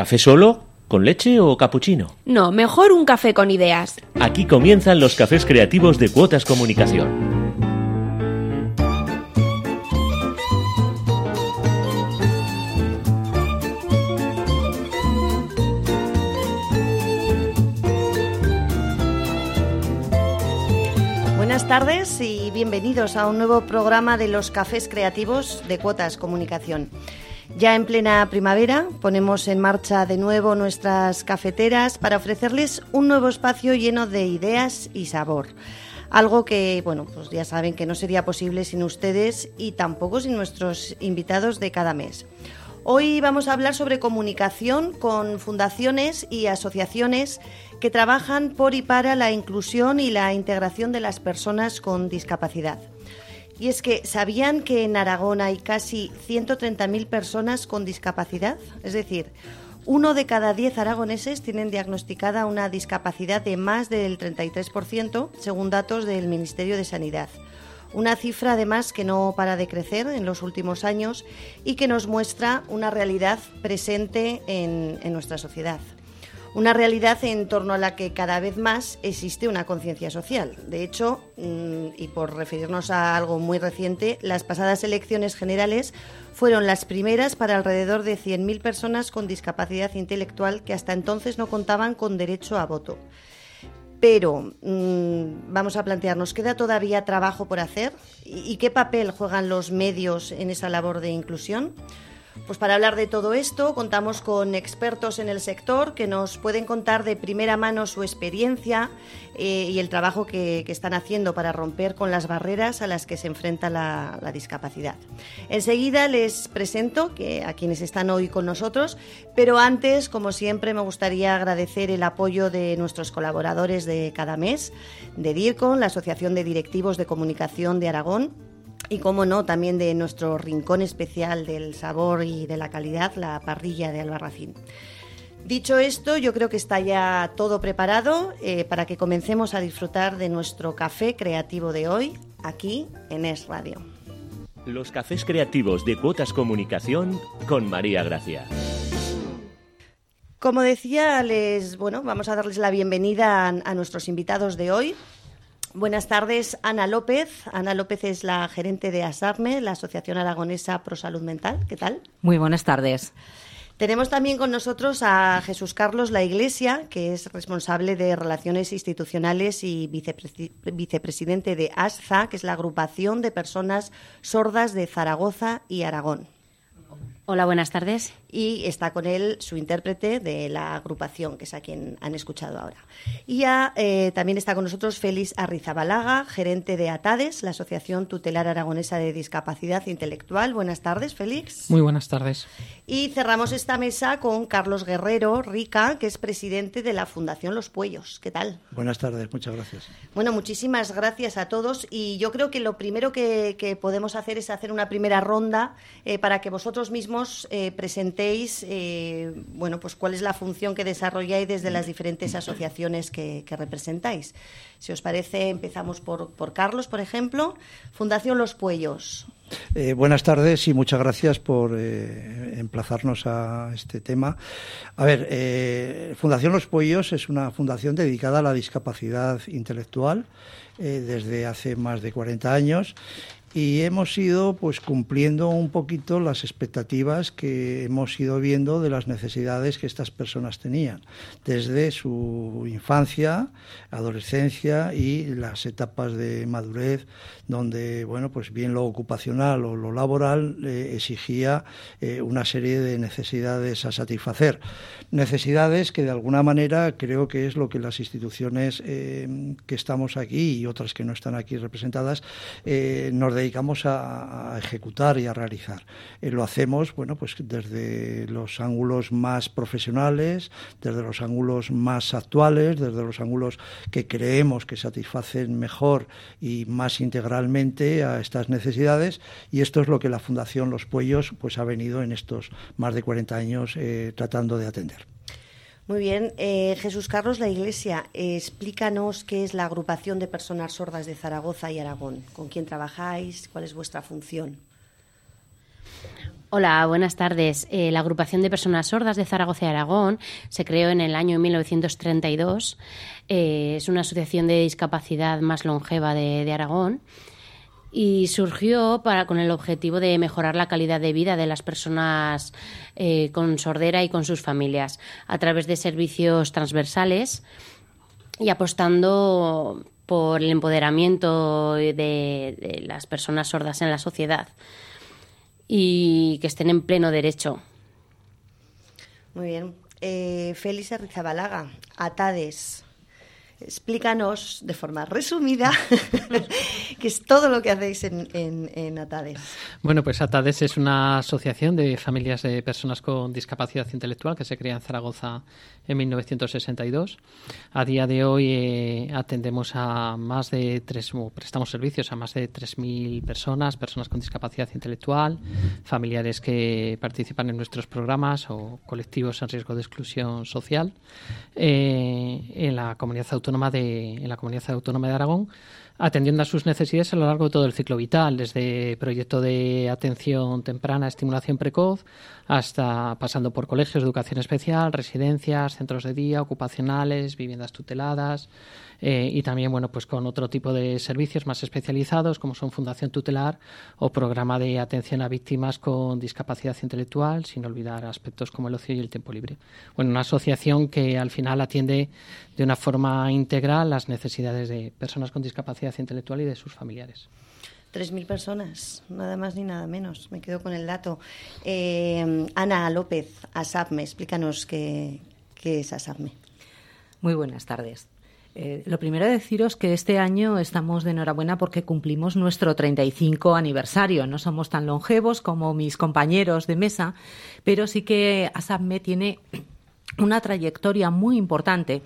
¿Café solo? ¿Con leche o capuchino? No, mejor un café con ideas. Aquí comienzan los cafés creativos de Cuotas Comunicación. Buenas tardes y bienvenidos a un nuevo programa de los cafés creativos de Cuotas Comunicación. Ya en plena primavera ponemos en marcha de nuevo nuestras cafeteras para ofrecerles un nuevo espacio lleno de ideas y sabor. Algo que, bueno, pues ya saben que no sería posible sin ustedes y tampoco sin nuestros invitados de cada mes. Hoy vamos a hablar sobre comunicación con fundaciones y asociaciones que trabajan por y para la inclusión y la integración de las personas con discapacidad. Y es que, ¿sabían que en Aragón hay casi 130.000 personas con discapacidad? Es decir, uno de cada diez aragoneses tienen diagnosticada una discapacidad de más del 33%, según datos del Ministerio de Sanidad. Una cifra además que no para de crecer en los últimos años y que nos muestra una realidad presente en, en nuestra sociedad. Una realidad en torno a la que cada vez más existe una conciencia social. De hecho, mm, y por referirnos a algo muy reciente, las pasadas elecciones generales fueron las primeras para alrededor de 100.000 personas con discapacidad intelectual que hasta entonces no contaban con derecho a voto. Pero mmm, vamos a plantearnos, ¿queda todavía trabajo por hacer? ¿Y qué papel juegan los medios en esa labor de inclusión? Pues para hablar de todo esto contamos con expertos en el sector que nos pueden contar de primera mano su experiencia eh, y el trabajo que, están haciendo para romper con las barreras a las que se enfrenta la, discapacidad. Enseguida les presento a quienes están hoy con nosotros, pero antes, como siempre, me gustaría agradecer el apoyo de nuestros colaboradores de cada mes, de DIRCON, la Asociación de Directivos de Comunicación de Aragón, y, como no, también de nuestro rincón especial del sabor y de la calidad, la parrilla de Albarracín. Dicho esto, yo creo que está ya todo preparado eh, para que comencemos a disfrutar de nuestro café creativo de hoy, aquí en Es Radio. Los cafés creativos de Cuotas Comunicación con María Gracia. Como decía, les, bueno, vamos a darles la bienvenida a, a nuestros invitados de hoy. Buenas tardes, Ana López. Ana López es la gerente de ASARME, la Asociación Aragonesa Pro Salud Mental. ¿Qué tal? Muy buenas tardes. Tenemos también con nosotros a Jesús Carlos La Iglesia, que es responsable de Relaciones Institucionales y vicepre vicepresidente de ASZA, que es la agrupación de personas sordas de Zaragoza y Aragón. Hola, buenas tardes. Y está con él su intérprete de la agrupación, que es a quien han escuchado ahora. Y ya, eh, también está con nosotros Félix Arrizabalaga, gerente de ATADES, la Asociación Tutelar Aragonesa de Discapacidad Intelectual. Buenas tardes, Félix. Muy buenas tardes. Y cerramos esta mesa con Carlos Guerrero Rica, que es presidente de la Fundación Los Puellos. ¿Qué tal? Buenas tardes, muchas gracias. Bueno, muchísimas gracias a todos. Y yo creo que lo primero que, que podemos hacer es hacer una primera ronda eh, para que vosotros mismos eh, presentéis, eh, bueno, pues cuál es la función que desarrolláis desde las diferentes asociaciones que, que representáis. Si os parece, empezamos por, por, Carlos, por ejemplo. Fundación Los Puellos. Eh, buenas tardes y muchas gracias por eh, emplazarnos a este tema. A ver, eh, Fundación Los Puellos es una fundación dedicada a la discapacidad intelectual desde hace más de 40 años y hemos ido pues cumpliendo un poquito las expectativas que hemos ido viendo de las necesidades que estas personas tenían desde su infancia, adolescencia y las etapas de madurez donde bueno pues bien lo ocupacional o lo laboral eh, exigía eh, una serie de necesidades a satisfacer. Necesidades que de alguna manera creo que es lo que las instituciones eh, que estamos aquí y otras que no están aquí representadas nos dedicamos a, ejecutar y a realizar. Eh, lo hacemos, bueno, pues desde los ángulos más profesionales, desde los ángulos más actuales, desde los ángulos que creemos que satisfacen mejor y más integralmente a estas necesidades y esto es lo que la Fundación Los Puellos pues ha venido en estos más de 40 años eh, tratando de atender. Muy bien. Eh, Jesús Carlos La Iglesia, eh, explícanos qué es la agrupación de personas sordas de Zaragoza y Aragón. ¿Con quién trabajáis? ¿Cuál es vuestra función? Hola, buenas tardes. Eh, la agrupación de personas sordas de Zaragoza y Aragón se creó en el año 1932. Eh, es una asociación de discapacidad más longeva de, Aragón y surgió para, con el objetivo de mejorar la calidad de vida de las personas eh, con sordera y con sus familias a través de servicios transversales y apostando por el empoderamiento de las personas sordas en la sociedad y que estén en pleno derecho. Muy bien. Eh, Félix Arrizabalaga, ATADES. Explícanos de forma resumida qué es todo lo que hacéis en, en, ATADES. Bueno, pues ATADES es una asociación de familias de personas con discapacidad intelectual que se crea en Zaragoza en 1962. A día de hoy eh, atendemos a más de tres, prestamos servicios a más de 3.000 personas, personas con discapacidad intelectual, familiares que participan en nuestros programas o colectivos en riesgo de exclusión social eh, en la comunidad autónoma en la Comunidad Autónoma de Aragón, atendiendo a sus necesidades a lo largo de todo el ciclo vital, desde proyecto de atención temprana, estimulación precoz, hasta pasando por colegios de educación especial, residencias, centros de día, ocupacionales, viviendas tuteladas, eh, y también bueno pues con otro tipo de servicios más especializados como son Fundación Tutelar o programa de atención a víctimas con discapacidad intelectual, sin olvidar aspectos como el ocio y el tiempo libre. Bueno, una asociación que al final atiende de una forma integral las necesidades de personas con discapacidad intelectual y de sus familiares. 3.000 personas, nada más ni nada menos. Me quedo con el dato. Eh, Ana López, ASAPME, explícanos qué, qué es ASAPME. Muy buenas tardes. Eh, lo primero deciros que este año estamos de enhorabuena porque cumplimos nuestro 35 aniversario. No somos tan longevos como mis compañeros de mesa, pero sí que ASAPME tiene una trayectoria muy importante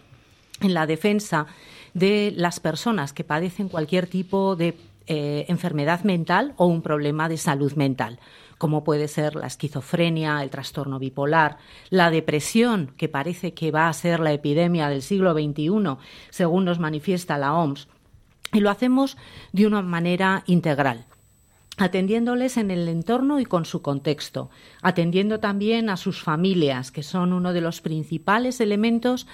en la defensa de las personas que padecen cualquier tipo de eh, enfermedad mental o un problema de salud mental como puede ser la esquizofrenia, el trastorno bipolar, la depresión, que parece que va a ser la epidemia del siglo XXI, según nos manifiesta la OMS. Y lo hacemos de una manera integral atendiéndoles en el entorno y con su contexto, atendiendo también a sus familias, que son uno de los principales elementos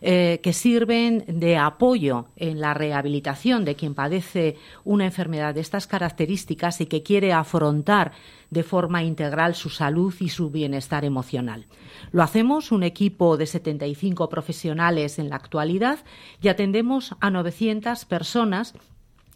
eh, que sirven de apoyo en la rehabilitación de quien padece una enfermedad de estas características y que quiere afrontar de forma integral su salud y su bienestar emocional. Lo hacemos un equipo de 75 profesionales en la actualidad y atendemos a 900 personas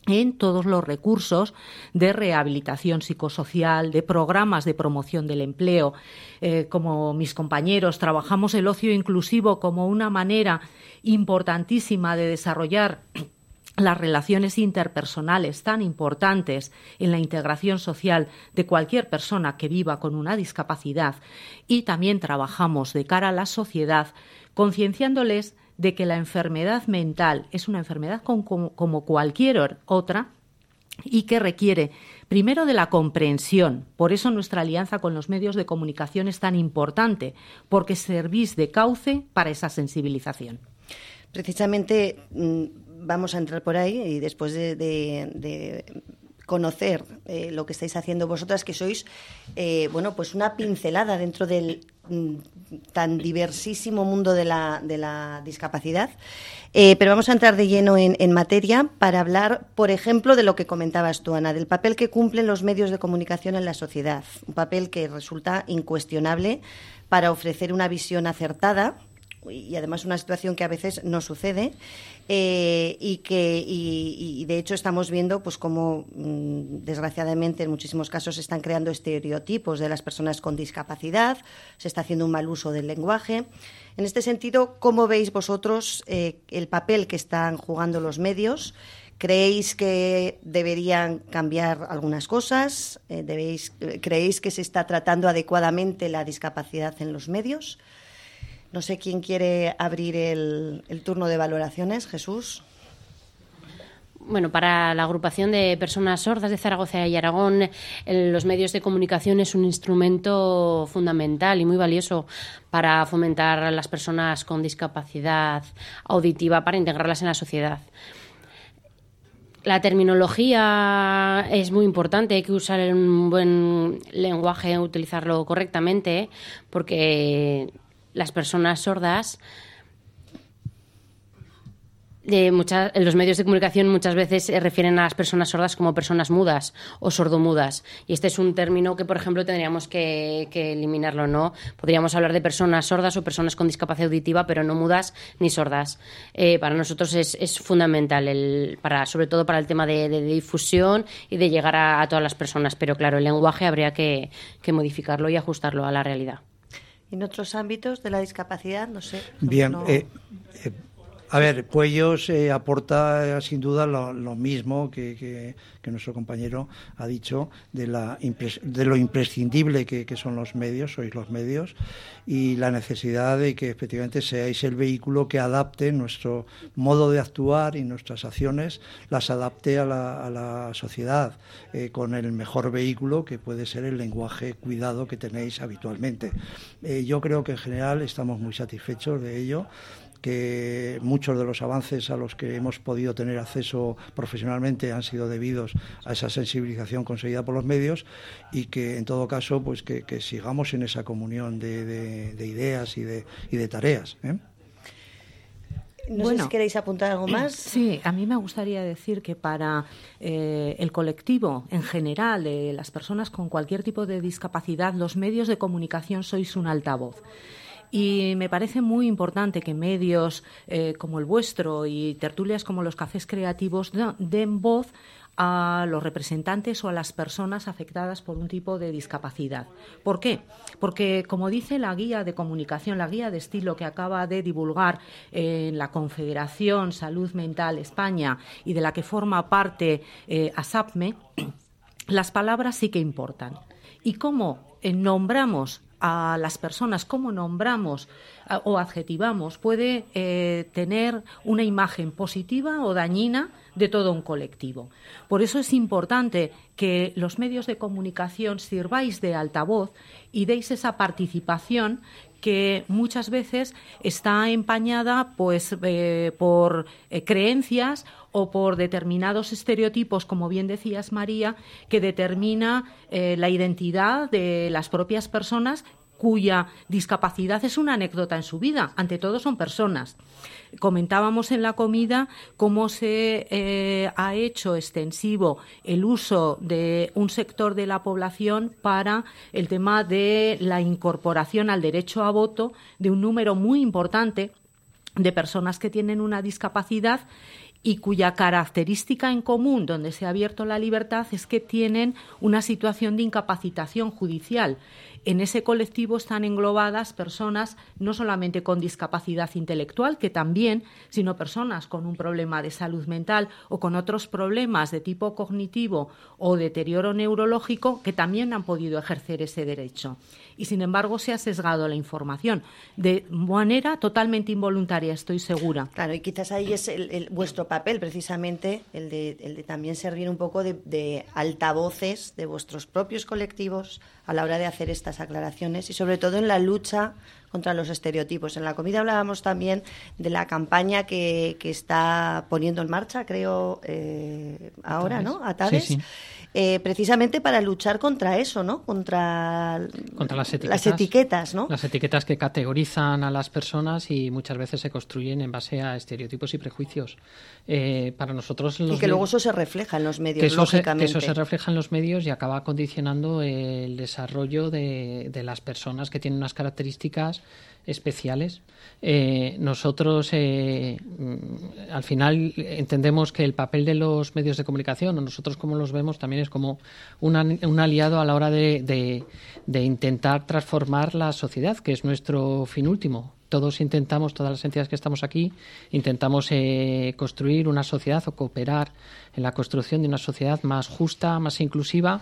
en todos los recursos de rehabilitación psicosocial, de programas de promoción del empleo. Eh, como mis compañeros, trabajamos el ocio inclusivo como una manera importantísima de desarrollar las relaciones interpersonales tan importantes en la integración social de cualquier persona que viva con una discapacidad y también trabajamos de cara a la sociedad concienciándoles de que la enfermedad mental es una enfermedad como, cualquier otra y que requiere primero de la comprensión. Por eso nuestra alianza con los medios de comunicación es tan importante, porque servís de cauce para esa sensibilización. Precisamente mm, vamos a entrar por ahí y después de, conocer eh, lo que estáis haciendo vosotras, que sois, eh, bueno, pues una pincelada dentro del tan diversísimo mundo de la, de la discapacidad. Eh, pero vamos a entrar de lleno en, en, materia para hablar, por ejemplo, de lo que comentabas tú, Ana, del papel que cumplen los medios de comunicación en la sociedad. Un papel que resulta incuestionable para ofrecer una visión acertada y además una situación que a veces no sucede eh, y que y, de hecho estamos viendo pues como mm, desgraciadamente en muchísimos casos se están creando estereotipos de las personas con discapacidad se está haciendo un mal uso del lenguaje en este sentido cómo veis vosotros eh, el papel que están jugando los medios ¿Creéis que deberían cambiar algunas cosas? Eh, ¿Creéis que se está tratando adecuadamente la discapacidad en los medios? No sé quién quiere abrir el, turno de valoraciones. Jesús. Bueno, para la agrupación de personas sordas de Zaragoza y Aragón, los medios de comunicación es un instrumento fundamental y muy valioso para fomentar a las personas con discapacidad auditiva, para integrarlas en la sociedad. la terminología es muy importante, hay que usar un buen lenguaje, utilizarlo correctamente, porque las personas sordas de muchas, los medios de comunicación muchas veces se refieren a las personas sordas como personas mudas o sordomudas. Y este es un término que, por ejemplo, tendríamos que, eliminarlo, ¿no? Podríamos hablar de personas sordas o personas con discapacidad auditiva, pero no mudas ni sordas. Eh, para nosotros es, es, fundamental, para, sobre todo para el tema de, difusión y de llegar a, todas las personas. Pero claro, el lenguaje habría que, modificarlo y ajustarlo a la realidad. En otros ámbitos de la discapacidad, no sé. Bien, eh, eh, a ver, Puellos eh, aporta sin duda lo, mismo que, nuestro compañero ha dicho de, lo imprescindible que, son los medios, sois los medios, y la necesidad de que efectivamente seáis el vehículo que adapte nuestro modo de actuar y nuestras acciones, las adapte a la, sociedad eh, con el mejor vehículo que puede ser el lenguaje cuidado que tenéis habitualmente. Eh, yo creo que en general estamos muy satisfechos de ello que muchos de los avances a los que hemos podido tener acceso profesionalmente han sido debidos a esa sensibilización conseguida por los medios y que en todo caso pues que, sigamos en esa comunión de, ideas y de, y de tareas. ¿eh? No sé si queréis apuntar algo más. Sí, a mí me gustaría decir que para eh, el colectivo en general, de las personas con cualquier tipo de discapacidad, los medios de comunicación sois un altavoz. Y me parece muy importante que medios eh, como el vuestro y tertulias como los cafés creativos den voz a los representantes o a las personas afectadas por un tipo de discapacidad. ¿Por qué? Porque, como dice la guía de comunicación, la guía de estilo que acaba de divulgar en la Confederación Salud Mental España y de la que forma parte eh, ASAPME, las palabras sí que importan. Y cómo eh, nombramos a las personas, cómo nombramos o adjetivamos, puede eh, tener una imagen positiva o dañina de todo un colectivo. Por eso es importante que los medios de comunicación sirváis de altavoz y deis esa participación que muchas veces está empañada pues eh, por eh, creencias o por determinados estereotipos, como bien decías María, que determina eh, la identidad de las propias personas cuya discapacidad es una anécdota en su vida. Ante todo son personas. Comentábamos en la comida cómo se eh, ha hecho extensivo el uso de un sector de la población para el tema de la incorporación al derecho a voto de un número muy importante de personas que tienen una discapacidad y cuya característica en común donde se ha abierto la libertad es que tienen una situación de incapacitación judicial en ese colectivo están englobadas personas no solamente con discapacidad intelectual, que también, sino personas con un problema de salud mental o con otros problemas de tipo cognitivo o deterioro neurológico que también han podido ejercer ese derecho. Y sin embargo se ha sesgado la información de manera totalmente involuntaria, estoy segura. Claro, y quizás ahí es el, vuestro papel, precisamente, el de, el de también servir un poco de altavoces de vuestros propios colectivos a la hora de hacer estas aclaraciones y sobre todo en la lucha contra los estereotipos. En la comida hablábamos también de la campaña que, que está poniendo en marcha, creo, eh, ahora, ¿no? Atades. Eh, precisamente para luchar contra eso, ¿no? Contra, las etiquetas, las etiquetas, ¿no? Las etiquetas que categorizan a las personas y muchas veces se construyen en base a estereotipos y prejuicios. Eh, para nosotros... y que luego eso se refleja en los medios, que eso lógicamente. Se, que eso se refleja en los medios y acaba condicionando el desarrollo de, de las personas que tienen unas características especiales. Eh, nosotros, eh, al final, entendemos que el papel de los medios de comunicación, o nosotros como los vemos, también es como un, aliado a la hora de, de intentar transformar la sociedad, que es nuestro fin último todos intentamos, todas las entidades que estamos aquí, intentamos eh, construir una sociedad o cooperar en la construcción de una sociedad más justa, más inclusiva,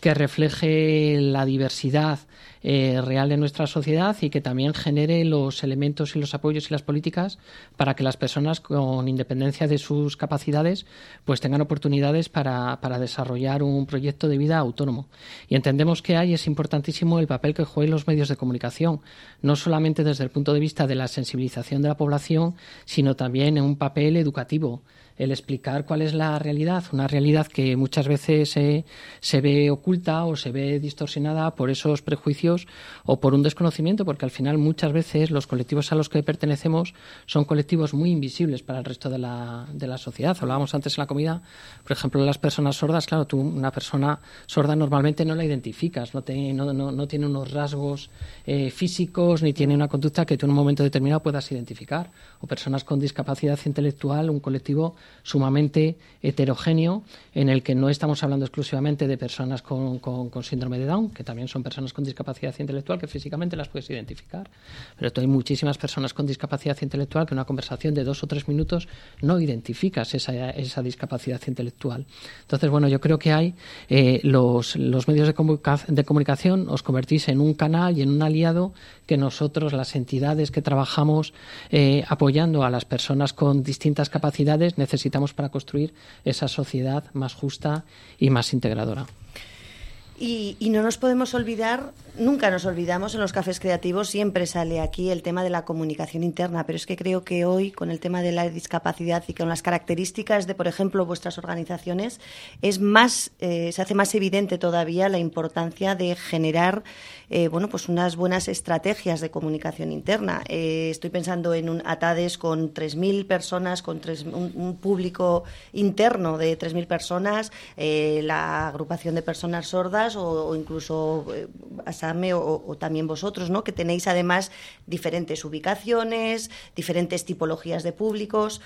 que refleje la diversidad eh, real de nuestra sociedad y que también genere los elementos y los apoyos y las políticas para que las personas, con independencia de sus capacidades, pues tengan oportunidades para, para desarrollar un proyecto de vida autónomo. Y entendemos que ahí es importantísimo el papel que juegan los medios de comunicación, no solamente desde el punto de vista de la sensibilización de la población, sino también en un papel educativo el explicar cuál es la realidad, una realidad que muchas veces se ve oculta o se ve distorsionada por esos prejuicios o por un desconocimiento, porque al final muchas veces los colectivos a los que pertenecemos son colectivos muy invisibles para el resto de la, de la sociedad. Hablábamos antes en la comida, por ejemplo, las personas sordas, claro, tú una persona sorda normalmente no la identificas, no, no, no, tiene unos rasgos eh, físicos ni tiene una conducta que tú en un momento determinado puedas identificar. O personas con discapacidad intelectual, un colectivo sumamente heterogéneo en el que no estamos hablando exclusivamente de personas con, síndrome de Down, que también son personas con discapacidad intelectual que físicamente las puedes identificar. Pero hay muchísimas personas con discapacidad intelectual que en una conversación de dos o tres minutos no identificas esa, esa discapacidad intelectual. Entonces, bueno, yo creo que hay eh, los, los medios de, de comunicación os convertís en un canal y en un aliado que nosotros, las entidades que trabajamos eh, apoyando a las personas con distintas capacidades, necesitamos para construir esa sociedad más justa y más integradora. Y, no nos podemos olvidar, nunca nos olvidamos en los cafés creativos, siempre sale aquí el tema de la comunicación interna, pero es que creo que hoy, con el tema de la discapacidad y con las características de, por ejemplo, vuestras organizaciones, es más, eh, se hace más evidente todavía la importancia de generar eh, bueno, pues unas buenas estrategias de comunicación interna. Eh, estoy pensando en un ATADES con 3.000 personas, con un, público interno de 3.000 personas, eh, la agrupación de personas sordas o, incluso O, también vosotros, ¿no? que tenéis además diferentes ubicaciones, diferentes tipologías de públicos.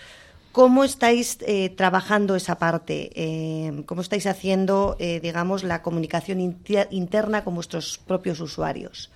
¿Cómo estáis eh, trabajando esa parte? Eh, ¿Cómo estáis haciendo, eh, digamos, la comunicación interna con vuestros propios usuarios?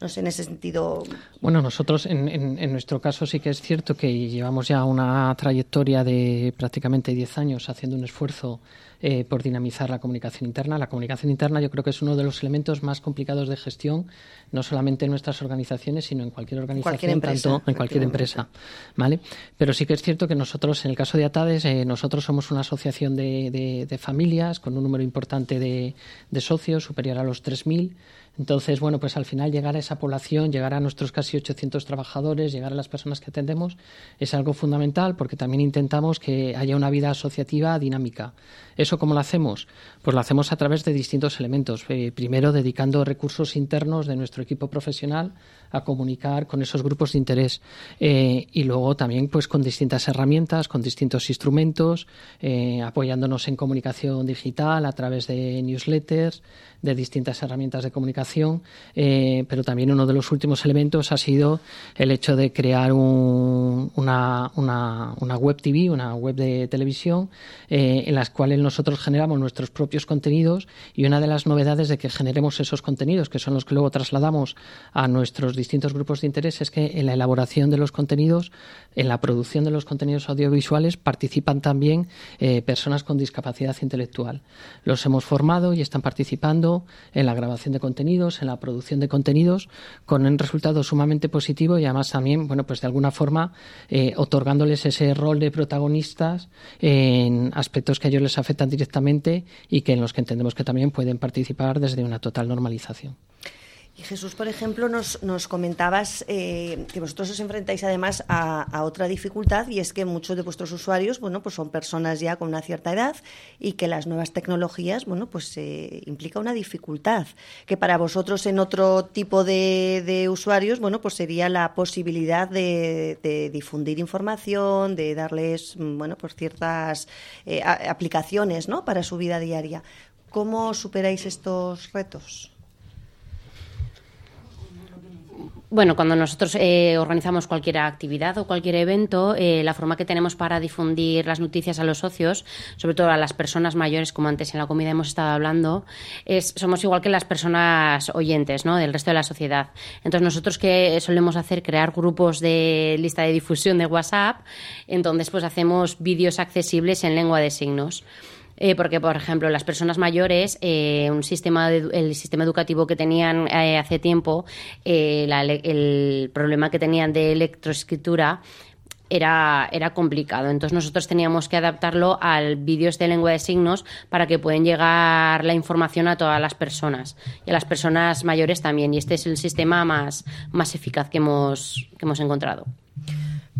No en ese sentido. Bueno, nosotros en, en, nuestro caso sí que es cierto que llevamos ya una trayectoria de prácticamente 10 años haciendo un esfuerzo eh, por dinamizar la comunicación interna. La comunicación interna yo creo que es uno de los elementos más complicados de gestión, no solamente en nuestras organizaciones, sino en cualquier organización, tanto en cualquier empresa. ¿vale? Pero sí que es cierto que nosotros, en el caso de ATADES, eh, nosotros somos una asociación de, de, familias con un número importante de, de socios, superior a los 3.000. Entonces, bueno, pues al final llegar a esa población, llegar a nuestros casi 800 trabajadores, llegar a las personas que atendemos, es algo fundamental porque también intentamos que haya una vida asociativa dinámica. ¿Eso cómo lo hacemos? Pues lo hacemos a través de distintos elementos. Eh, primero, dedicando recursos internos de nuestro equipo profesional a comunicar con esos grupos de interés. Eh, y luego también pues con distintas herramientas, con distintos instrumentos, eh, apoyándonos en comunicación digital a través de newsletters, de distintas herramientas de comunicación, eh, pero también uno de los últimos elementos ha sido el hecho de crear una, una, web TV, una web de televisión, eh, en las cuales nosotros generamos nuestros propios contenidos y una de las novedades de que generemos esos contenidos, que son los que luego trasladamos a nuestros distintos grupos de interés, es que en la elaboración de los contenidos, en la producción de los contenidos audiovisuales, participan también eh, personas con discapacidad intelectual. Los hemos formado y están participando en la grabación de contenidos, en la producción de contenidos, con un resultado sumamente positivo y además también, bueno, pues de alguna forma eh, otorgándoles ese rol de protagonistas en aspectos que a ellos les afectan directamente y que en los que entendemos que también pueden participar desde una total normalización. Y Jesús, por ejemplo, nos, comentabas eh, que vosotros os enfrentáis además a, otra dificultad y es que muchos de vuestros usuarios, bueno, pues son personas ya con una cierta edad y que las nuevas tecnologías, bueno, pues eh, implica una dificultad que para vosotros en otro tipo de, usuarios, bueno, pues sería la posibilidad de, difundir información, de darles, bueno, pues ciertas eh, aplicaciones, ¿no? Para su vida diaria. ¿Cómo superáis estos retos? Bueno, cuando nosotros eh, organizamos cualquier actividad o cualquier evento, eh, la forma que tenemos para difundir las noticias a los socios, sobre todo a las personas mayores, como antes en la comida hemos estado hablando, es, somos igual que las personas oyentes ¿no? del resto de la sociedad. Entonces, nosotros que solemos hacer crear grupos de lista de difusión de WhatsApp, entonces pues hacemos vídeos accesibles en lengua de signos. Eh, porque, por ejemplo, las personas mayores, eh, un sistema el sistema educativo que tenían eh, hace tiempo, el problema que tenían de electroescritura era, era complicado. Entonces nosotros teníamos que adaptarlo al vídeos de lengua de signos para que puedan llegar la información a todas las personas y a las personas mayores también. Y este es el sistema más, más eficaz que hemos, que hemos encontrado.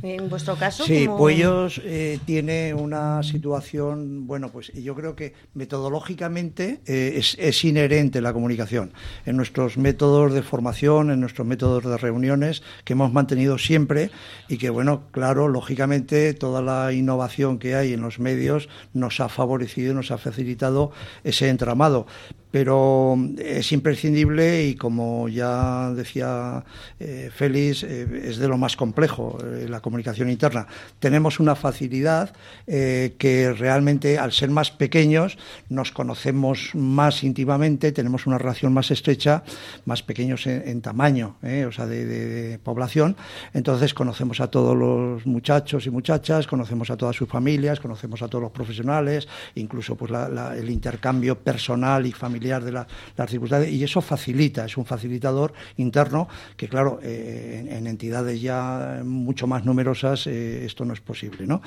En vuestro caso. Sí, Puellos eh, tiene una situación, bueno, pues yo creo que metodológicamente eh, es, es, inherente la comunicación. En nuestros métodos de formación, en nuestros métodos de reuniones que hemos mantenido siempre y que, bueno, claro, lógicamente toda la innovación que hay en los medios nos ha favorecido, nos ha facilitado ese entramado pero es imprescindible y como ya decía eh, Félix, eh, es de lo más complejo eh, la comunicación interna. Tenemos una facilidad que realmente al ser más pequeños nos conocemos más íntimamente, tenemos una relación más estrecha, más pequeños en, tamaño, o sea, de, población. Entonces conocemos a todos los muchachos y muchachas, conocemos a todas sus familias, conocemos a todos los profesionales, incluso pues el intercambio personal y familiar de las circunstancias y eso facilita, es un facilitador interno que claro, eh, en, entidades ya mucho más numerosas eh, esto no es posible, ¿no?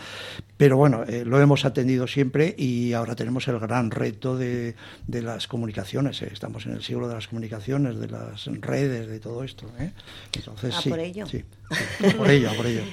Pero bueno, eh, lo hemos atendido siempre y ahora tenemos el gran reto de, las comunicaciones, estamos en el siglo de las comunicaciones, de las redes, de todo esto, Entonces, sí, por ello. Sí, por ello, por ello.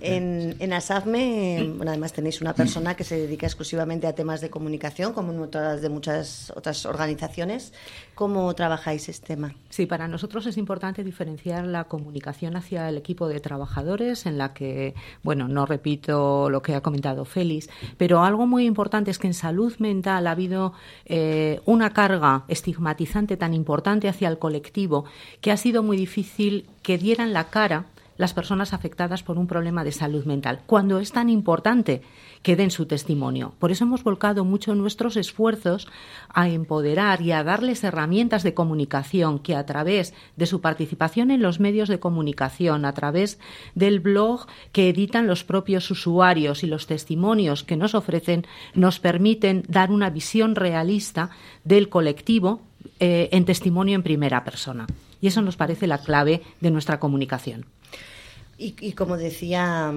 En, en ASAFME, bueno, además tenéis una persona que se dedica exclusivamente a temas de comunicación, como en otras de muchas otras organizaciones. ¿Cómo trabajáis este tema? Sí, para nosotros es importante diferenciar la comunicación hacia el equipo de trabajadores, en la que, bueno, no repito lo que ha comentado Félix, pero algo muy importante es que en salud mental ha habido eh, una carga estigmatizante tan importante hacia el colectivo que ha sido muy difícil que dieran la cara las personas afectadas por un problema de salud mental, cuando es tan importante que den su testimonio. Por eso hemos volcado mucho nuestros esfuerzos a empoderar y a darles herramientas de comunicación que a través de su participación en los medios de comunicación, a través del blog que editan los propios usuarios y los testimonios que nos ofrecen, nos permiten dar una visión realista del colectivo eh, en testimonio en primera persona. Y eso nos parece la clave de nuestra comunicación. Y, como decía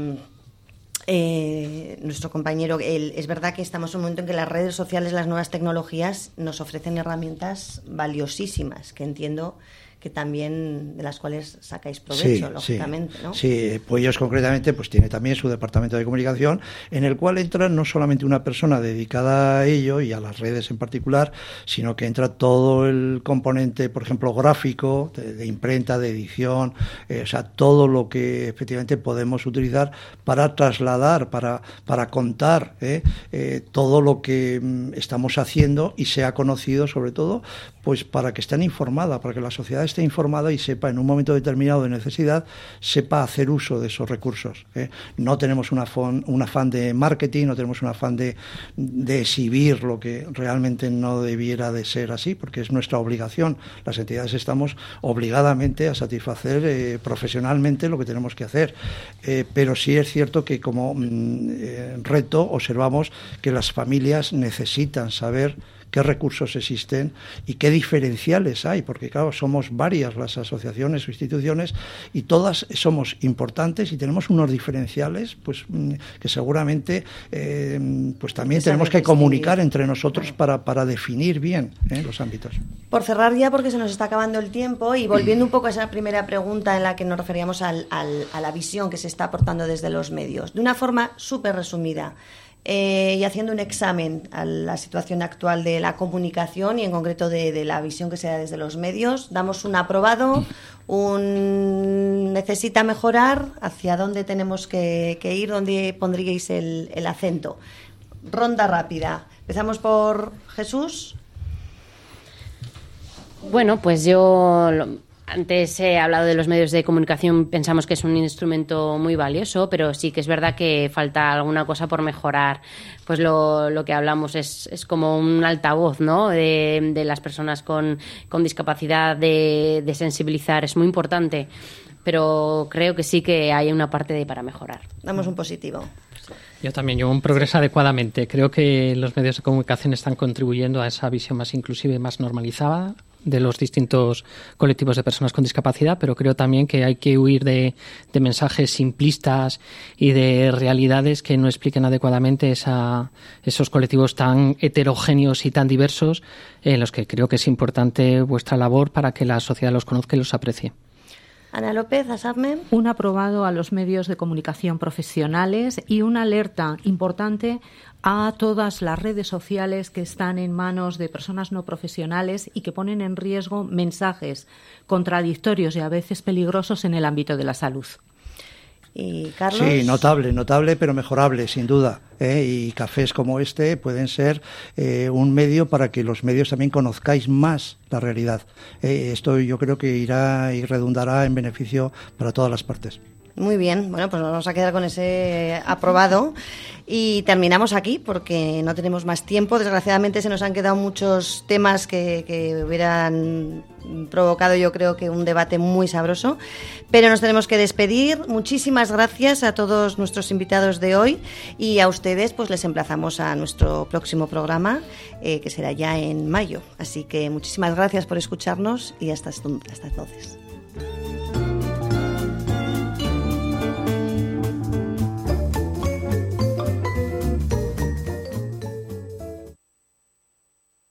eh, nuestro compañero, es verdad que estamos en un momento en que las redes sociales, las nuevas tecnologías nos ofrecen herramientas valiosísimas, que entiendo que también de las cuales sacáis provecho, lógicamente. Sí, ¿no? sí, Pollos concretamente pues tiene también su departamento de comunicación en el cual entra no solamente una persona dedicada a ello y a las redes en particular, sino que entra todo el componente, por ejemplo, gráfico, de, imprenta, de edición, eh, o sea, todo lo que efectivamente podemos utilizar para trasladar, para, para contar eh, eh, todo lo que mm, estamos haciendo y sea conocido sobre todo, pues para que estén informada, para que la sociedad esté informada y sepa en un momento determinado de necesidad, sepa hacer uso de esos recursos. ¿eh? No tenemos un afán, un afán de marketing, no tenemos un afán de, de, exhibir lo que realmente no debiera de ser así, porque es nuestra obligación. Las entidades estamos obligadamente a satisfacer eh, profesionalmente lo que tenemos que hacer. Eh, pero sí es cierto que como mm, reto observamos que las familias necesitan saber qué recursos existen y qué diferenciales hay, porque claro, somos varias las asociaciones o instituciones y todas somos importantes y tenemos unos diferenciales pues mm, que seguramente eh, pues también tenemos que comunicar entre nosotros para, para definir bien eh, los ámbitos. Por cerrar ya, porque se nos está acabando el tiempo y volviendo un poco a esa primera pregunta en la que nos referíamos al, a la visión que se está aportando desde los medios, de una forma súper resumida. Eh, y haciendo un examen a la situación actual de la comunicación y en concreto de, la visión que se da desde los medios. Damos un aprobado, un necesita mejorar, hacia dónde tenemos que, ir, dónde pondríais el, el acento. Ronda rápida. Empezamos por Jesús. Bueno, pues yo antes he hablado de los medios de comunicación, pensamos que es un instrumento muy valioso, pero sí que es verdad que falta alguna cosa por mejorar. Pues lo, lo que hablamos es, es, como un altavoz ¿no? de, de las personas con, con discapacidad, de, de, sensibilizar, es muy importante, pero creo que sí que hay una parte de para mejorar. Damos un positivo. Yo también, yo un progreso adecuadamente. Creo que los medios de comunicación están contribuyendo a esa visión más inclusiva y más normalizada de los distintos colectivos de personas con discapacidad, pero creo también que hay que huir de, mensajes simplistas y de realidades que no expliquen adecuadamente esa, esos colectivos tan heterogéneos y tan diversos en los que creo que es importante vuestra labor para que la sociedad los conozca y los aprecie. Ana López, Asabme. Un aprobado a los medios de comunicación profesionales y una alerta importante a todas las redes sociales que están en manos de personas no profesionales y que ponen en riesgo mensajes contradictorios y a veces peligrosos en el ámbito de la salud. Y Carlos. Sí, notable, notable, pero mejorable, sin duda. ¿eh? Y cafés como este pueden ser eh, un medio para que los medios también conozcáis más la realidad. Eh, esto yo creo que irá y redundará en beneficio para todas las partes. Muy bien, bueno, pues vamos a quedar con ese aprobado y terminamos aquí porque no tenemos más tiempo. Desgraciadamente se nos han quedado muchos temas que, que, hubieran provocado yo creo que un debate muy sabroso, pero nos tenemos que despedir. Muchísimas gracias a todos nuestros invitados de hoy y a ustedes pues les emplazamos a nuestro próximo programa eh, que será ya en mayo. Así que muchísimas gracias por escucharnos y hasta entonces.